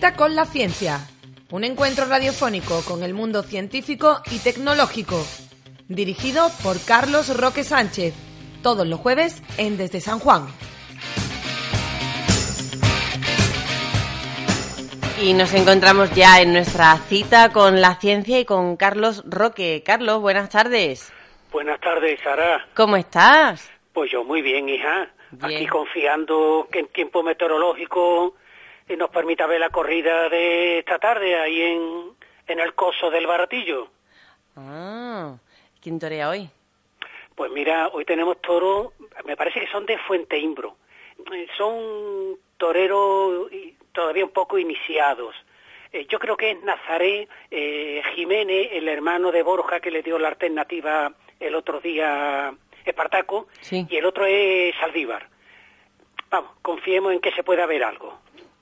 Cita con la ciencia. Un encuentro radiofónico con el mundo científico y tecnológico. Dirigido por Carlos Roque Sánchez. Todos los jueves en Desde San Juan. Y nos encontramos ya en nuestra cita con la ciencia y con Carlos Roque. Carlos, buenas tardes. Buenas tardes, Sara. ¿Cómo estás? Pues yo muy bien, hija. Bien. Aquí confiando que en tiempo meteorológico eh, nos permita ver la corrida de esta tarde ahí en, en el coso del baratillo. Ah, ¿quién torea hoy? Pues mira, hoy tenemos toros, me parece que son de Fuente Imbro. Son toreros y todavía un poco iniciados. Eh, Yo creo que es Nazaré eh, Jiménez, el hermano de Borja que le dio la alternativa el otro día Espartaco, Sí. y el otro es Saldívar. Vamos, confiemos en que se pueda ver algo.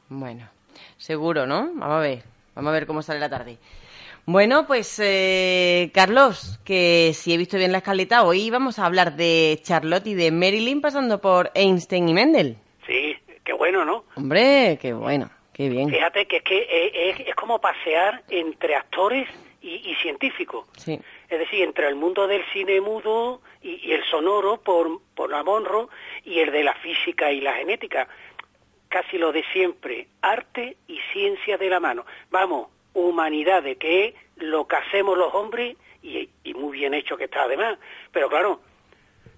Bueno, seguro, ¿no? Vamos a ver, vamos a ver cómo sale la tarde. Bueno, pues eh, Carlos, que si he visto bien la escaleta, hoy vamos a hablar de Charlotte y de Marilyn pasando por Einstein y Mendel. Sí, qué bueno, ¿no? Hombre, qué bueno, qué bien. Fíjate que es que es, es como pasear entre actores y, y científicos. Sí, Es decir, entre el mundo del cine mudo y, y el sonoro por, por la Monro y el de la física y la genética. Casi lo de siempre, arte y ciencia de la mano. Vamos, humanidad de que es lo que hacemos los hombres y, y muy bien hecho que está además. Pero claro,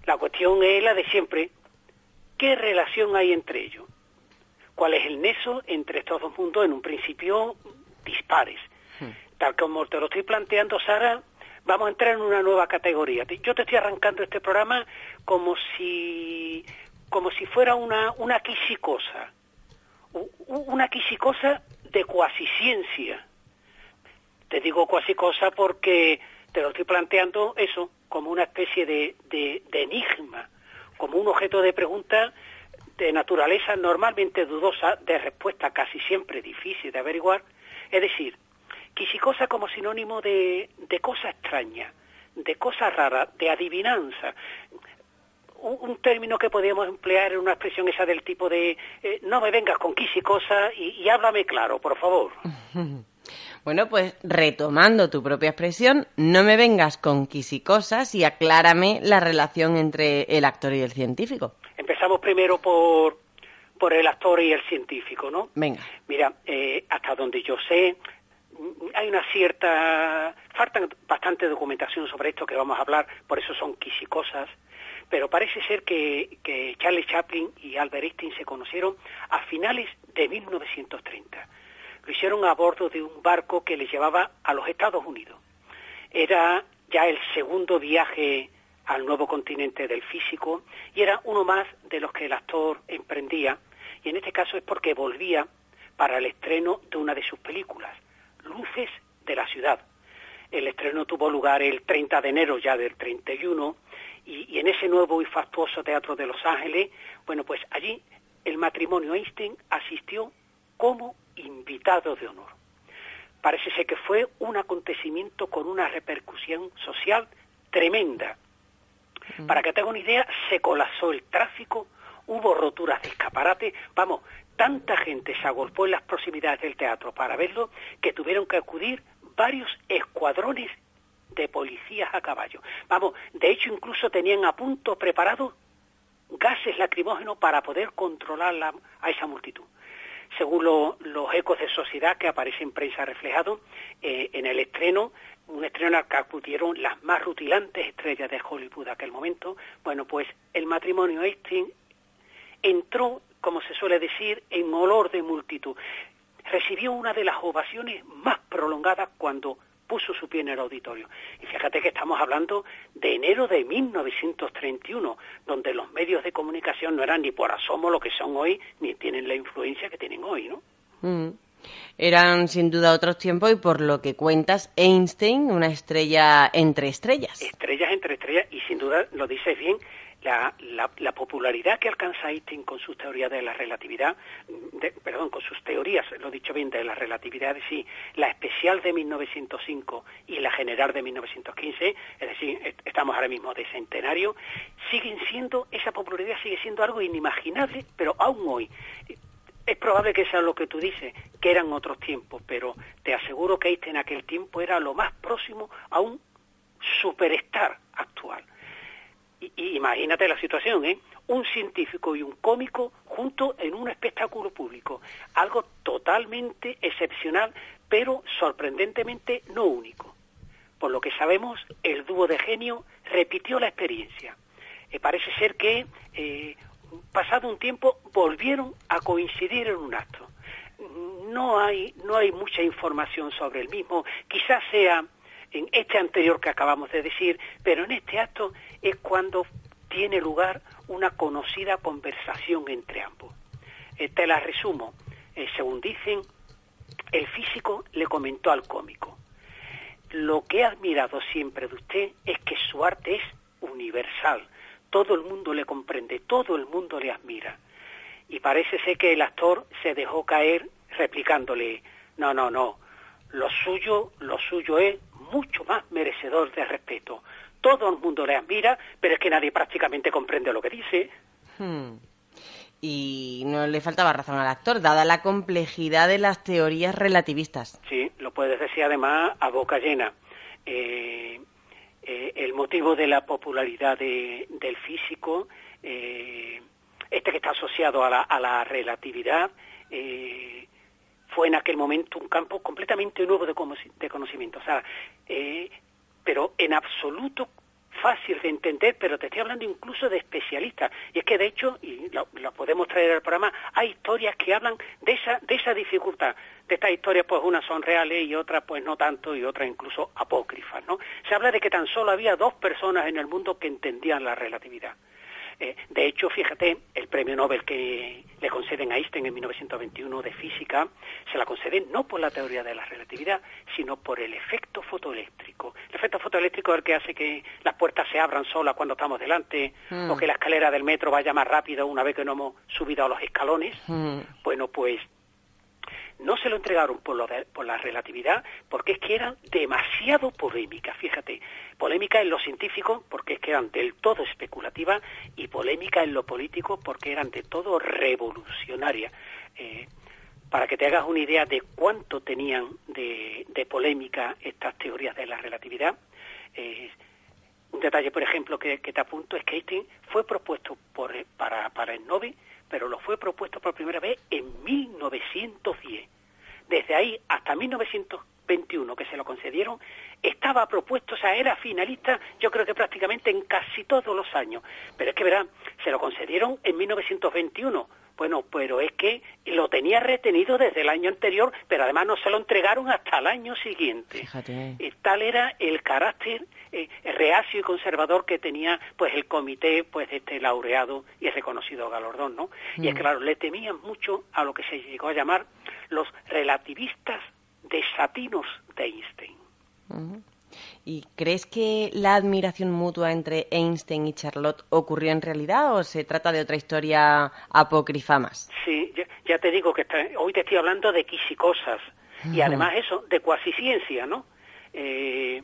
la cuestión es la de siempre. ¿Qué relación hay entre ellos? ¿Cuál es el nexo entre estos dos mundos en un principio dispares? Tal como te lo estoy planteando, Sara, vamos a entrar en una nueva categoría. Te- Yo te estoy arrancando este programa como si, como si fuera una, una quisicosa, una quisicosa de cuasiciencia. Te digo cuasicosa porque te lo estoy planteando eso, como una especie de, de- de enigma, como un objeto de pregunta de naturaleza normalmente dudosa, de respuesta casi siempre difícil de averiguar. Es decir, quisicosa como sinónimo de, de cosa extraña, de cosa rara, de adivinanza. Un, término que podríamos emplear en una expresión esa del tipo de eh, no me vengas con quisicosa y, y háblame claro, por favor. Bueno, pues retomando tu propia expresión, no me vengas con quisicosas y aclárame la relación entre el actor y el científico. Empezamos primero por, por el actor y el científico, ¿no? Venga. Mira, eh, hasta donde yo sé, hay una cierta... Falta bastante documentación sobre esto que vamos a hablar, por eso son quisicosas, pero parece ser que, que Charles Chaplin y Albert Einstein se conocieron a finales de 1930. Lo hicieron a bordo de un barco que les llevaba a los Estados Unidos. Era ya el segundo viaje al nuevo continente del físico y era uno más de los que el actor emprendía y en este caso es porque volvía para el estreno de una de sus películas, Luces de la Ciudad. El estreno tuvo lugar el 30 de enero ya del 31 y, y en ese nuevo y fastuoso teatro de Los Ángeles, bueno, pues allí el matrimonio Einstein asistió como invitado de honor. Parece ser que fue un acontecimiento con una repercusión social tremenda. Para que te haga una idea, se colapsó el tráfico, hubo roturas de escaparate, vamos, tanta gente se agolpó en las proximidades del teatro para verlo que tuvieron que acudir varios escuadrones de policías a caballo. Vamos, de hecho incluso tenían a punto preparados gases lacrimógenos para poder controlar la- a esa multitud. Según lo- los ecos de sociedad que aparece en prensa reflejado, eh, en el estreno, un estreno al que acudieron las más rutilantes estrellas de Hollywood de aquel momento, bueno, pues el matrimonio Einstein entró como se suele decir, en olor de multitud. Recibió una de las ovaciones más prolongadas cuando puso su pie en el auditorio. Y fíjate que estamos hablando de enero de 1931, donde los medios de comunicación no eran ni por asomo lo que son hoy, ni tienen la influencia que tienen hoy, ¿no? Mm. Eran sin duda otros tiempos y por lo que cuentas, Einstein, una estrella entre estrellas. Estrellas entre y sin duda, lo dices bien, la, la, popularidad que alcanza Einstein con sus teorías de la relatividad, perdón, con sus teorías, lo he dicho bien, de la relatividad, es decir, la especial de 1905 y la general de 1915, es decir, estamos ahora mismo de centenario, siguen siendo, esa popularidad sigue siendo algo inimaginable, pero aún hoy. Es probable que sea lo que tú dices, que eran otros tiempos, pero te aseguro que Einstein en aquel tiempo era lo más próximo a un superstar actual. Y, imagínate la situación, ¿eh? Un científico y un cómico juntos en un espectáculo público. Algo totalmente excepcional, pero sorprendentemente no único. Por lo que sabemos, el dúo de genio repitió la experiencia. Eh, parece ser que, eh, pasado un tiempo, volvieron a coincidir en un acto. No hay, no hay mucha información sobre el mismo. Quizás sea en este anterior que acabamos de decir, pero en este acto es cuando tiene lugar una conocida conversación entre ambos. Eh, te la resumo. Eh, según dicen, el físico le comentó al cómico, lo que he admirado siempre de usted es que su arte es universal, todo el mundo le comprende, todo el mundo le admira. Y parece ser que el actor se dejó caer replicándole, no, no, no, lo suyo, lo suyo es mucho más merecedor de respeto. Todo el mundo le admira, pero es que nadie prácticamente comprende lo que dice. Hmm. Y no le faltaba razón al actor, dada la complejidad de las teorías relativistas. Sí, lo puedes decir además a boca llena. Eh, eh, el motivo de la popularidad del físico, eh, este que está asociado a la, a la relatividad, fue en aquel momento un campo completamente nuevo de, conocimiento. O sea, eh, pero en absoluto fácil de entender, pero te estoy hablando incluso de especialistas. Y es que, de hecho, y lo, podemos traer al programa, hay historias que hablan de esa, de esa dificultad. De estas historias, pues unas son reales y otras, pues no tanto, y otras incluso apócrifas, ¿no? Se habla de que tan solo había dos personas en el mundo que entendían la relatividad. Eh, de hecho, fíjate, el premio Nobel que le conceden a Einstein en 1921 de física, se la conceden no por la teoría de la relatividad, sino por el efecto fotoeléctrico. El efecto fotoeléctrico es el que hace que las puertas se abran solas cuando estamos delante, mm. o que la escalera del metro vaya más rápido una vez que no hemos subido a los escalones. Mm. Bueno, pues no se lo entregaron por, lo por la relatividad porque es que eran demasiado polémicas, fíjate, polémica en lo científico porque es que eran del todo especulativas y polémica en lo político porque eran de todo revolucionarias. Eh, para que te hagas una idea de cuánto tenían de, polémica estas teorías de la relatividad, eh, un detalle, por ejemplo, que, te apunto es que Einstein fue propuesto por, para, para el Nobel pero lo fue propuesto por primera vez en 1910. Desde ahí hasta 1921 que se lo concedieron, estaba propuesto, o sea, era finalista, yo creo que prácticamente en casi todos los años. Pero es que, verán, se lo concedieron en 1921. Bueno, pero es que lo tenía retenido desde el año anterior, pero además no se lo entregaron hasta el año siguiente. Fíjate. Tal era el carácter eh, reacio y conservador que tenía pues el comité pues de este laureado y reconocido galardón, ¿no? Y es mm. claro, le temían mucho a lo que se llegó a llamar los relativistas desatinos de Einstein. ¿Y crees que la admiración mutua entre Einstein y Charlotte ocurrió en realidad o se trata de otra historia apócrifa más? Sí, ya, te digo que hoy te estoy hablando de quisicosas y además eso, de cuasi ciencia, ¿no? Eh,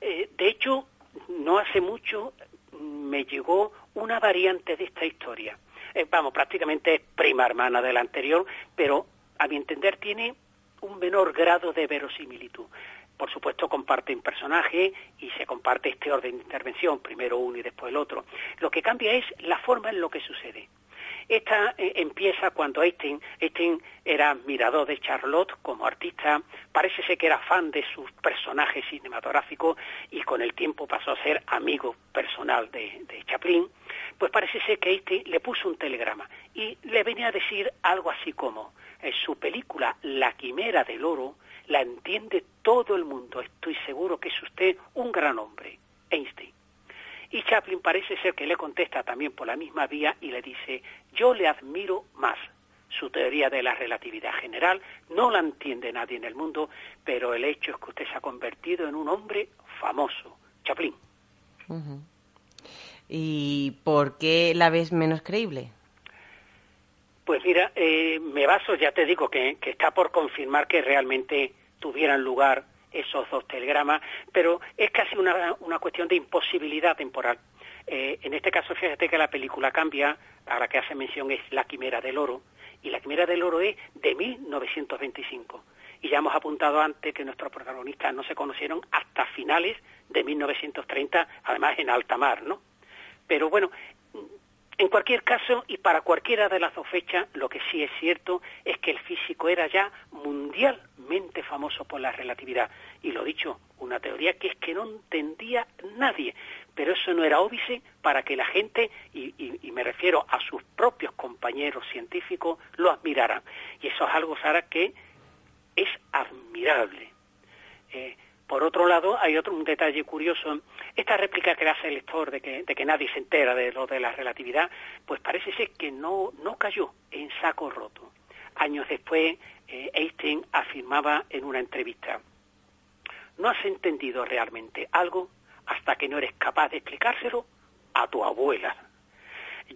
eh, de hecho, no hace mucho me llegó una variante de esta historia. Eh, vamos, prácticamente es prima hermana de la anterior, pero a mi entender tiene un menor grado de verosimilitud. Por supuesto, comparten personaje y se comparte este orden de intervención, primero uno y después el otro. Lo que cambia es la forma en lo que sucede. Esta eh, empieza cuando Einstein, Einstein era admirador de Charlotte como artista, parece ser que era fan de sus personajes cinematográficos y con el tiempo pasó a ser amigo personal de, Chaplin, pues parece ser que Einstein le puso un telegrama y le venía a decir algo así como, en su película La Quimera del Oro, la entiende todo el mundo, estoy seguro que es usted un gran hombre, Einstein. Y Chaplin parece ser que le contesta también por la misma vía y le dice, yo le admiro más. Su teoría de la relatividad general no la entiende nadie en el mundo, pero el hecho es que usted se ha convertido en un hombre famoso. Chaplin. ¿Y por qué la ves menos creíble? Pues mira, eh, me baso, ya te digo, que, está por confirmar que realmente tuvieran lugar esos dos telegramas, pero es casi una, una cuestión de imposibilidad temporal. Eh, en este caso, fíjate que la película cambia, a la que hace mención es La Quimera del Oro, y La Quimera del Oro es de 1925. Y ya hemos apuntado antes que nuestros protagonistas no se conocieron hasta finales de 1930, además en alta mar, ¿no? Pero bueno, en cualquier caso, y para cualquiera de las dos fechas, lo que sí es cierto es que el físico era ya mundialmente famoso por la relatividad. Y lo dicho, una teoría que es que no entendía nadie, pero eso no era óbice para que la gente, y, me refiero a sus propios compañeros científicos, lo admiraran. Y eso es algo, Sara, que es admirable. Eh, por otro lado, hay otro detalle curioso. Esta réplica que hace el lector de que, de que nadie se entera de lo de la relatividad, pues parece ser que no, no cayó en saco roto. Años después, eh, Einstein afirmaba en una entrevista, no has entendido realmente algo hasta que no eres capaz de explicárselo a tu abuela.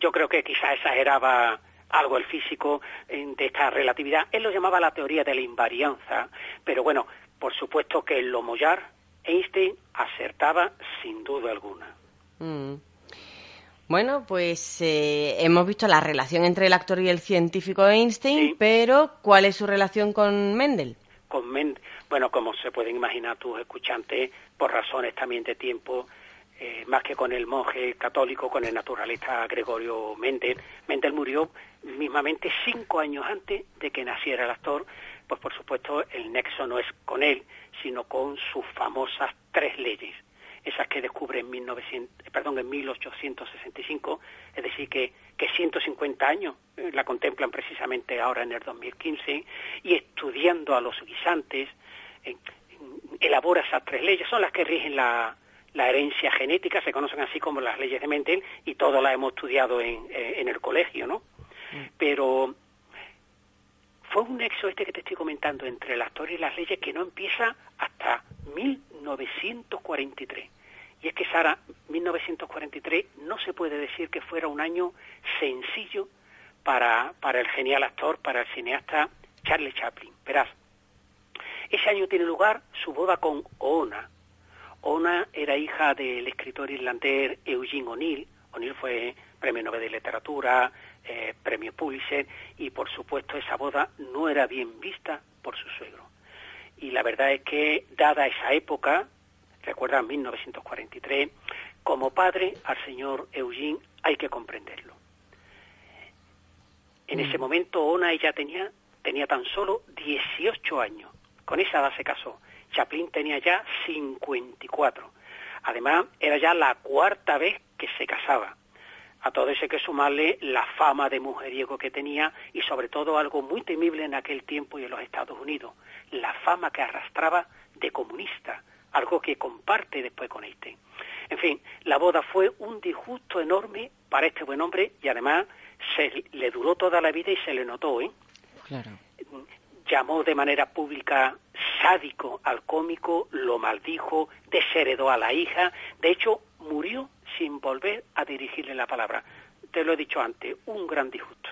Yo creo que quizás exageraba algo el físico de esta relatividad. Él lo llamaba la teoría de la invarianza, pero bueno, por supuesto que en lo mollar Einstein acertaba sin duda alguna. Mm. Bueno, pues eh, hemos visto la relación entre el actor y el científico Einstein, pero ¿cuál es su relación con Mendel? Con Mendel, bueno, como se pueden imaginar tus escuchantes, por razones también de tiempo, eh, más que con el monje católico, con el naturalista Gregorio Mendel. Mendel murió mismamente cinco años antes de que naciera el actor, pues por supuesto el nexo no es con él, sino con sus famosas tres leyes, esas que descubre en, 1900, perdón, en 1865, es decir, que, que 150 años eh, la contemplan precisamente ahora en el 2015, y estudiando a los guisantes, elabora esas tres leyes, son las que rigen la, la herencia genética, se conocen así como las leyes de Mendel, y todas las hemos estudiado en, eh, en el colegio, ¿no? Mm. Pero nexo este que te estoy comentando entre el actor y las leyes que no empieza hasta 1943. Y es que, Sara, 1943 no se puede decir que fuera un año sencillo para, para el genial actor, para el cineasta Charlie Chaplin. Verás, ese año tiene lugar su boda con Oona. Oona era hija del escritor irlandés Eugene O'Neill. O'Neill fue premio Nobel de Literatura, eh, premio Pulitzer y por supuesto esa boda no era bien vista por su suegro. Y la verdad es que dada esa época, recuerda 1943, como padre al señor Eugene hay que comprenderlo. En ese mm. momento Ona ella tenía, tenía tan solo 18 años. Con esa edad se casó. Chaplin tenía ya 54. Además, era ya la cuarta vez que se casaba. A todo eso hay que sumarle la fama de mujeriego que tenía y sobre todo algo muy temible en aquel tiempo y en los Estados Unidos, la fama que arrastraba de comunista, algo que comparte después con este. En fin, la boda fue un disgusto enorme para este buen hombre y además se le duró toda la vida y se le notó, ¿eh? Claro. Llamó de manera pública sádico al cómico, lo maldijo, desheredó a la hija, de hecho murió sin volver a dirigirle la palabra. Te lo he dicho antes, un gran disgusto.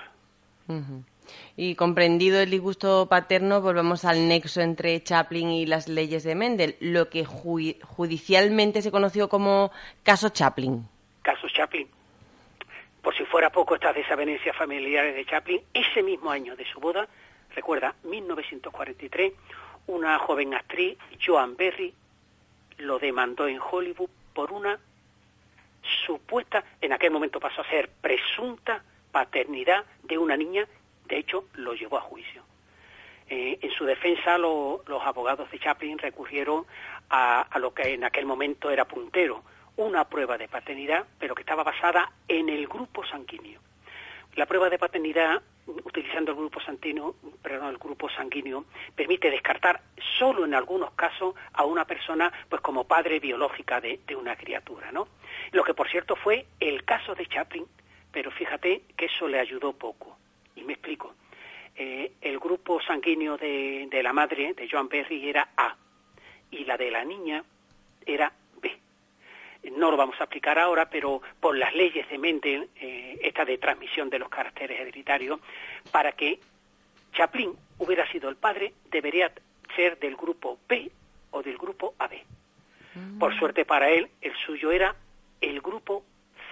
Y comprendido el disgusto paterno, volvemos al nexo entre Chaplin y las leyes de Mendel, lo que judicialmente se conoció como caso Chaplin. Caso Chaplin. Por si fuera poco estas desavenencias familiares de Chaplin, ese mismo año de su boda, recuerda, 1943, una joven actriz, Joan Berry, lo demandó en Hollywood por una supuesta, en aquel momento pasó a ser presunta paternidad de una niña, de hecho lo llevó a juicio. Eh, en su defensa los abogados de Chaplin recurrieron a, lo que en aquel momento era puntero, una prueba de paternidad, pero que estaba basada en el grupo sanguíneo. La prueba de paternidad, utilizando el grupo sanguíneo, permite descartar solo en algunos casos a una persona, pues como padre biológica de, una criatura, ¿no? Lo que por cierto fue el caso de Chaplin, pero fíjate que eso le ayudó poco. Y me explico. Eh, el grupo sanguíneo de, de la madre, de Joan Berry, era A, y la de la niña era no lo vamos a explicar ahora, pero por las leyes de Mendel, eh, esta de transmisión de los caracteres hereditarios, para que Chaplin hubiera sido el padre, debería ser del grupo B o del grupo AB. Mm. Por suerte para él, el suyo era el grupo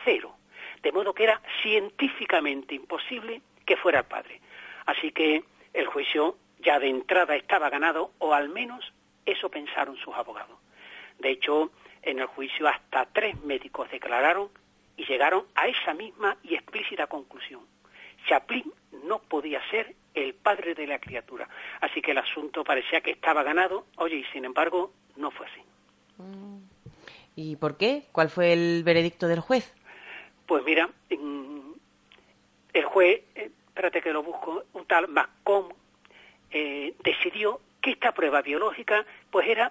cero, de modo que era científicamente imposible que fuera el padre. Así que el juicio ya de entrada estaba ganado, o al menos eso pensaron sus abogados. De hecho, en el juicio hasta tres médicos declararon y llegaron a esa misma y explícita conclusión. Chaplin no podía ser el padre de la criatura. Así que el asunto parecía que estaba ganado, oye, y sin embargo no fue así. ¿Y por qué? ¿Cuál fue el veredicto del juez? Pues mira, el juez, eh, espérate que lo busco, un tal Macomb, eh, decidió que esta prueba biológica pues era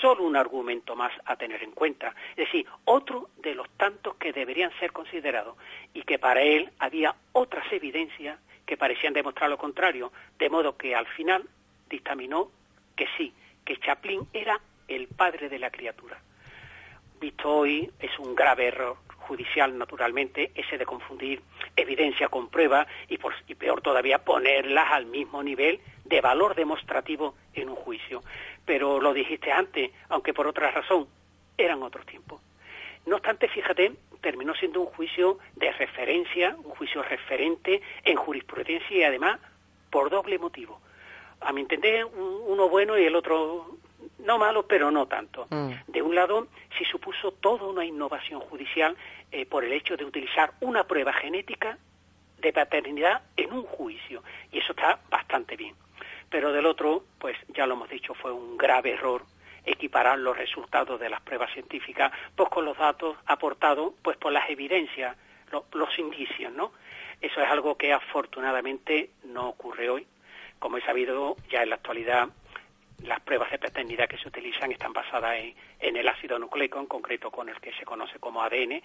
solo un argumento más a tener en cuenta, es decir, otro de los tantos que deberían ser considerados y que para él había otras evidencias que parecían demostrar lo contrario, de modo que al final dictaminó que sí, que Chaplin era el padre de la criatura. Visto hoy es un grave error judicial, naturalmente, ese de confundir evidencia con prueba y, por, y peor todavía ponerlas al mismo nivel de valor demostrativo en un juicio pero lo dijiste antes, aunque por otra razón, eran otros tiempos. No obstante, fíjate, terminó siendo un juicio de referencia, un juicio referente en jurisprudencia y además por doble motivo. A mi entender, uno bueno y el otro no malo, pero no tanto. Mm. De un lado, se supuso toda una innovación judicial eh, por el hecho de utilizar una prueba genética de paternidad en un juicio, y eso está bastante bien pero del otro, pues ya lo hemos dicho, fue un grave error equiparar los resultados de las pruebas científicas pues con los datos aportados pues por las evidencias, los indicios, ¿no? Eso es algo que afortunadamente no ocurre hoy. Como he sabido, ya en la actualidad las pruebas de paternidad que se utilizan están basadas en, el ácido nucleico, en concreto con el que se conoce como ADN,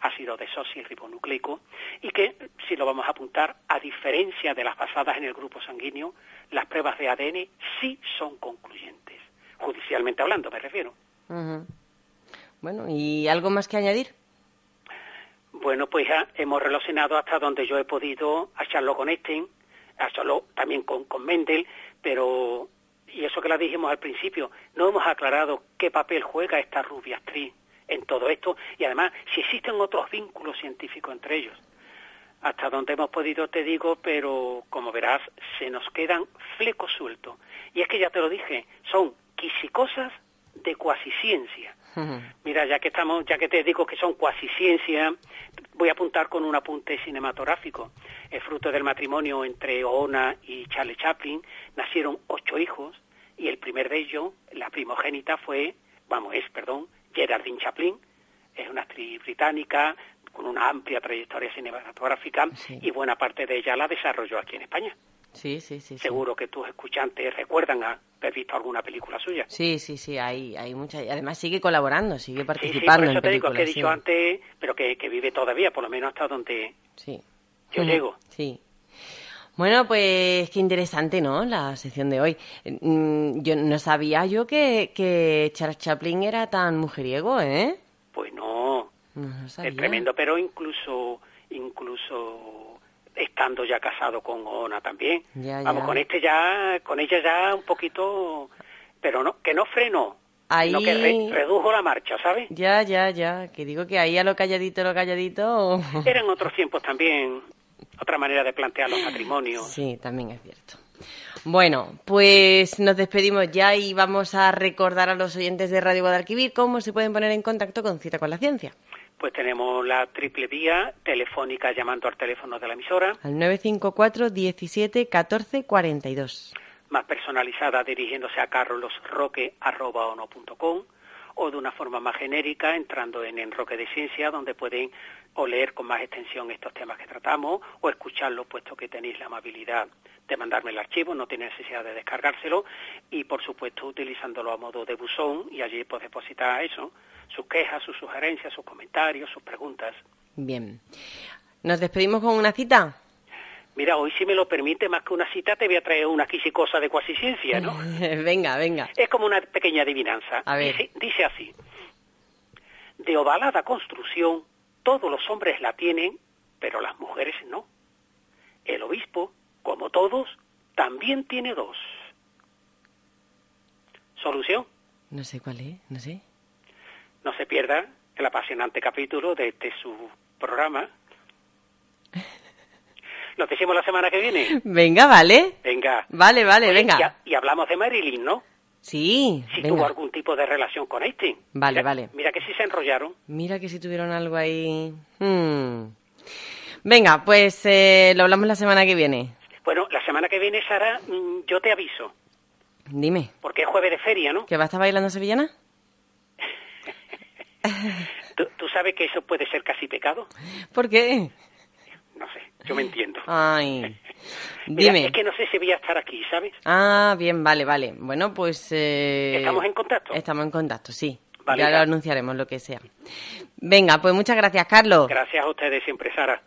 ácido desoxirribonucleico, y que, si lo vamos a apuntar, a diferencia de las basadas en el grupo sanguíneo, las pruebas de ADN sí son concluyentes, judicialmente hablando, me refiero. Bueno, ¿y algo más que añadir? Bueno, pues ya hemos relacionado hasta donde yo he podido a Charlotte con Einstein, a también con, con Mendel, pero y eso que la dijimos al principio, no hemos aclarado qué papel juega esta rubia actriz en todo esto y además si existen otros vínculos científicos entre ellos. Hasta donde hemos podido te digo, pero como verás se nos quedan flecos sueltos. Y es que ya te lo dije, son quisicosas de Mira, ya que estamos, ya que te digo que son cuasiciencia, voy a apuntar con un apunte cinematográfico. El fruto del matrimonio entre Ona y Charlie Chaplin nacieron ocho hijos y el primer de ellos, la primogénita, fue, vamos, es, perdón, Gerardine Chaplin. Es una actriz británica con una amplia trayectoria cinematográfica y buena parte de ella la desarrolló aquí en España. Sí, sí, sí. Seguro que tus escuchantes recuerdan haber visto alguna película suya. Sí, sí, sí, hay, hay muchas. Además sigue colaborando, sigue participando sí, por eso te digo que he dicho antes, pero que, que, vive todavía, por lo menos hasta donde sí. yo llego. Sí. Bueno, pues qué interesante, ¿no? La sección de hoy. Mm, yo no sabía yo que, que Charles Chaplin era tan mujeriego, ¿eh? Pues no. es tremendo, pero incluso, incluso estando ya casado con Ona también. Vamos, con este ya, con ella ya un poquito, pero no, que no frenó. Ahí... que redujo la marcha, ¿sabes? Ya, ya, ya. Que digo que ahí a lo calladito, lo calladito. Eran otros tiempos también otra manera de plantear los matrimonios. Sí, también es cierto. Bueno, pues nos despedimos ya y vamos a recordar a los oyentes de Radio Guadalquivir cómo se pueden poner en contacto con Cita con la Ciencia. Pues tenemos la triple vía telefónica llamando al teléfono de la emisora. Al 954 17 14 42. Más personalizada dirigiéndose a carlosroque.com o de una forma más genérica entrando en Enroque de Ciencia donde pueden o leer con más extensión estos temas que tratamos o escucharlo puesto que tenéis la amabilidad de mandarme el archivo, no tiene necesidad de descargárselo y por supuesto utilizándolo a modo de buzón y allí pues depositar eso, sus quejas, sus sugerencias, sus comentarios, sus preguntas. Bien. ¿Nos despedimos con una cita? Mira, hoy si me lo permite, más que una cita, te voy a traer una quisicosa de cuasiciencia, ¿no? venga, venga. Es como una pequeña adivinanza. A ver. Dice, dice así. De ovalada construcción, todos los hombres la tienen, pero las mujeres no. El obispo, como todos, también tiene dos. ¿Solución? No sé cuál es, no sé. No se pierda el apasionante capítulo de este su programa. ¿Nos decimos la semana que viene? Venga, vale. Venga. Vale, vale, Oye, venga. Y, y hablamos de Marilyn, ¿no? Sí, Si tuvo algún tipo de relación con este. Vale, Mira- vale. Mira que sí se enrollaron. Mira que si tuvieron algo ahí. Hmm. Venga, pues eh, lo hablamos la semana que viene. Bueno, la semana que viene, Sara, mm, yo te aviso, Dime, porque es jueves de feria, ¿no? ¿que va a estar bailando sevillana? ¿Tú, tú sabes que eso puede ser casi pecado? ¿Por qué? No sé, yo me entiendo. Ay, Mira, dime. es que no sé si voy a estar aquí, ¿sabes? Ah, bien, vale, vale. Bueno, pues... eh, ¿Estamos en contacto? Estamos en contacto, sí. Vale, ya lo ya. anunciaremos, lo que sea. Venga, pues muchas gracias, Carlos. Gracias a ustedes siempre, Sara.